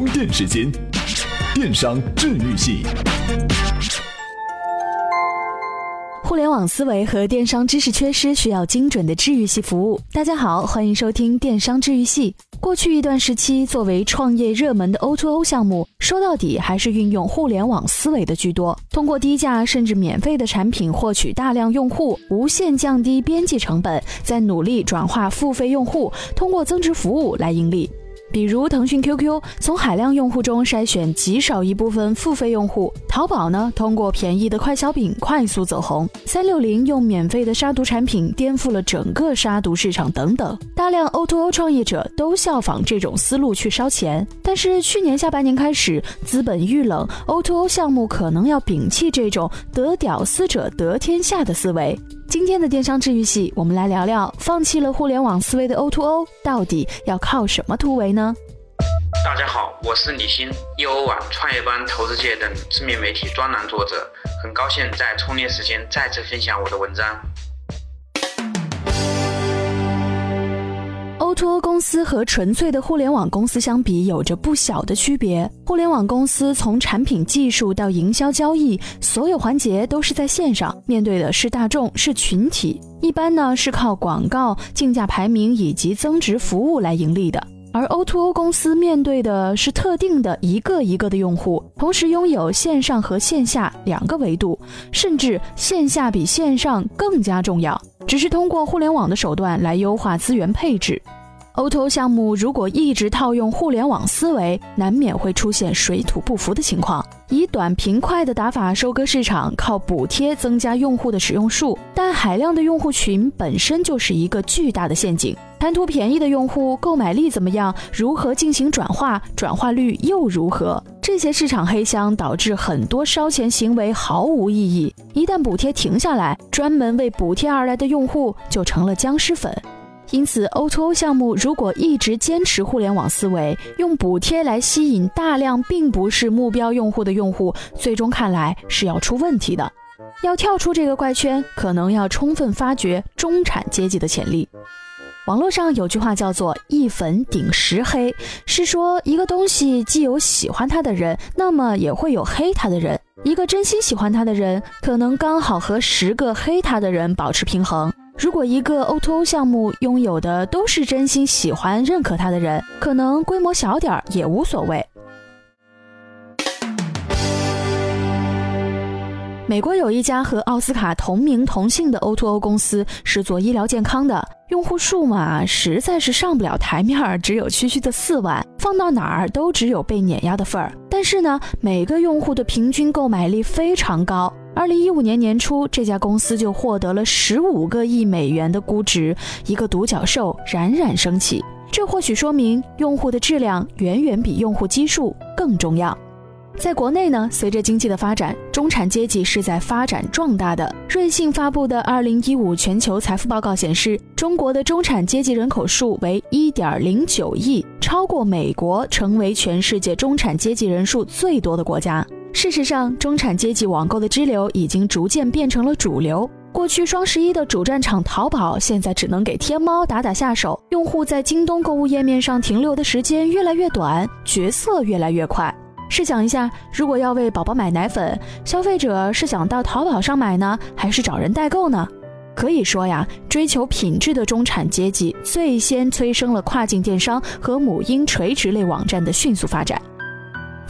充电时间，电商治愈系。互联网思维和电商知识缺失，需要精准的治愈系服务。大家好，欢迎收听电商治愈系。过去一段时期，作为创业热门的 O2O 项目，说到底还是运用互联网思维的居多。通过低价甚至免费的产品获取大量用户，无限降低边际成本，再努力转化付费用户，通过增值服务来盈利。比如腾讯 QQ 从海量用户中筛选极少一部分付费用户，淘宝呢通过便宜的快消品快速走红，三六零用免费的杀毒产品颠覆了整个杀毒市场等等，大量 O2O 创业者都效仿这种思路去烧钱。但是去年下半年开始，资本遇冷，O2O 项目可能要摒弃这种得屌丝者得天下的思维。今天的电商治愈系，我们来聊聊放弃了互联网思维的 O2O 到底要靠什么突围呢？大家好，我是李欣，易欧网、创业班、投资界等知名媒体专栏作者，很高兴在充电时间再次分享我的文章。O2O 公司和纯粹的互联网公司相比，有着不小的区别。互联网公司从产品技术到营销交易，所有环节都是在线上，面对的是大众，是群体，一般呢是靠广告、竞价排名以及增值服务来盈利的。而 O2O 公司面对的是特定的一个一个的用户，同时拥有线上和线下两个维度，甚至线下比线上更加重要，只是通过互联网的手段来优化资源配置。O2O 项目如果一直套用互联网思维，难免会出现水土不服的情况。以短平快的打法收割市场，靠补贴增加用户的使用数，但海量的用户群本身就是一个巨大的陷阱。贪图便宜的用户购买力怎么样？如何进行转化？转化率又如何？这些市场黑箱导致很多烧钱行为毫无意义。一旦补贴停下来，专门为补贴而来的用户就成了僵尸粉。因此，O2O 项目如果一直坚持互联网思维，用补贴来吸引大量并不是目标用户的用户，最终看来是要出问题的。要跳出这个怪圈，可能要充分发掘中产阶级的潜力。网络上有句话叫做“一粉顶十黑”，是说一个东西既有喜欢它的人，那么也会有黑它的人。一个真心喜欢它的人，可能刚好和十个黑它的人保持平衡。如果一个 O2O 项目拥有的都是真心喜欢、认可它的人，可能规模小点儿也无所谓。美国有一家和奥斯卡同名同姓的 O2O 公司，是做医疗健康的，用户数嘛实在是上不了台面，只有区区的四万，放到哪儿都只有被碾压的份儿。但是呢，每个用户的平均购买力非常高。二零一五年年初，这家公司就获得了十五个亿美元的估值，一个独角兽冉冉升起。这或许说明用户的质量远远比用户基数更重要。在国内呢，随着经济的发展，中产阶级是在发展壮大的。瑞信发布的二零一五全球财富报告显示，中国的中产阶级人口数为一点零九亿，超过美国，成为全世界中产阶级人数最多的国家。事实上，中产阶级网购的支流已经逐渐变成了主流。过去双十一的主战场淘宝，现在只能给天猫打打下手。用户在京东购物页面上停留的时间越来越短，角色越来越快。试想一下，如果要为宝宝买奶粉，消费者是想到淘宝上买呢，还是找人代购呢？可以说呀，追求品质的中产阶级最先催生了跨境电商和母婴垂直类网站的迅速发展。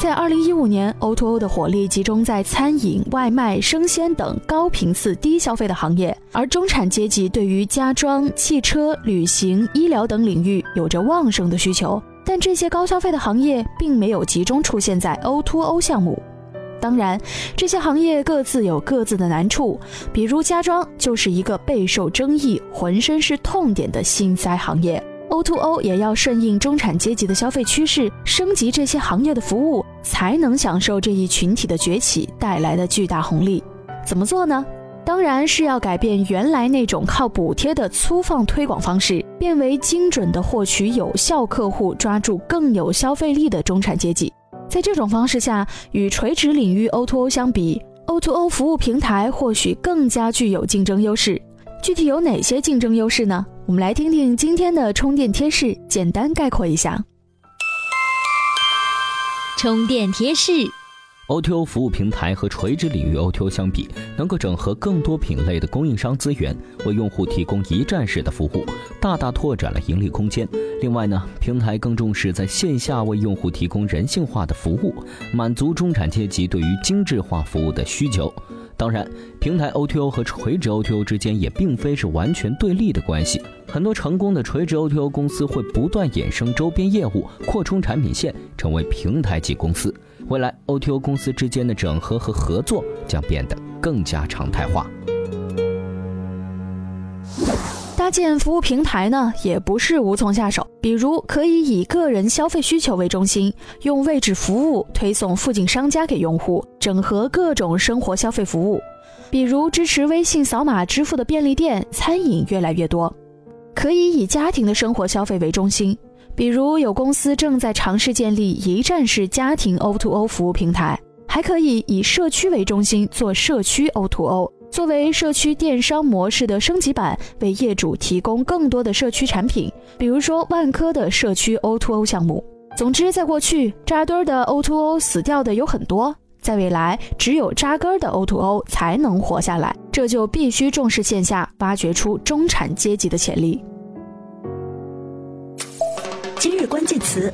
在二零一五年，O2O 的火力集中在餐饮、外卖、生鲜等高频次、低消费的行业，而中产阶级对于家装、汽车、旅行、医疗等领域有着旺盛的需求。但这些高消费的行业并没有集中出现在 O2O 项目。当然，这些行业各自有各自的难处，比如家装就是一个备受争议、浑身是痛点的心塞行业。O2O 也要顺应中产阶级的消费趋势，升级这些行业的服务，才能享受这一群体的崛起带来的巨大红利。怎么做呢？当然是要改变原来那种靠补贴的粗放推广方式，变为精准的获取有效客户，抓住更有消费力的中产阶级。在这种方式下，与垂直领域 O2O 相比，O2O 服务平台或许更加具有竞争优势。具体有哪些竞争优势呢？我们来听听今天的充电贴士，简单概括一下。充电贴士。O2O 服务平台和垂直领域 O2O 相比，能够整合更多品类的供应商资源，为用户提供一站式的服务，大大拓展了盈利空间。另外呢，平台更重视在线下为用户提供人性化的服务，满足中产阶级对于精致化服务的需求。当然，平台 O2O 和垂直 O2O 之间也并非是完全对立的关系。很多成功的垂直 O2O 公司会不断衍生周边业务，扩充产品线，成为平台级公司。未来，O2O 公司之间的整合和合作将变得更加常态化。搭建服务平台呢，也不是无从下手。比如，可以以个人消费需求为中心，用位置服务推送附近商家给用户，整合各种生活消费服务。比如，支持微信扫码支付的便利店、餐饮越来越多。可以以家庭的生活消费为中心。比如有公司正在尝试建立一站式家庭 O2O 服务平台，还可以以社区为中心做社区 O2O，作为社区电商模式的升级版，为业主提供更多的社区产品，比如说万科的社区 O2O 项目。总之，在过去扎堆的 O2O 死掉的有很多，在未来只有扎根的 O2O 才能活下来，这就必须重视线下，挖掘出中产阶级的潜力。今日关键词：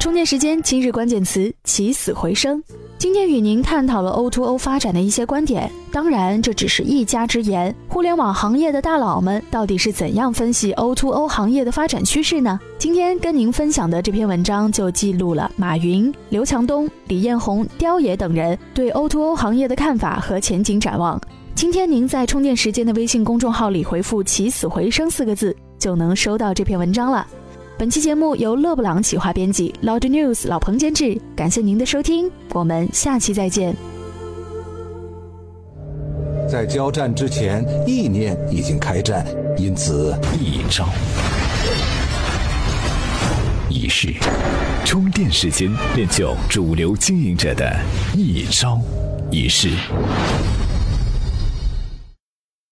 充电时间。今日关键词：起死回生。今天与您探讨了 O2O 发展的一些观点，当然这只是一家之言。互联网行业的大佬们到底是怎样分析 O2O 行业的发展趋势呢？今天跟您分享的这篇文章就记录了马云、刘强东、李彦宏、刁爷等人对 O2O 行业的看法和前景展望。今天您在充电时间的微信公众号里回复“起死回生”四个字，就能收到这篇文章了。本期节目由勒布朗企划编辑，Loud News 老彭监制。感谢您的收听，我们下期再见。在交战之前，意念已经开战，因此一招一式，充电时间练就主流经营者的一招一式。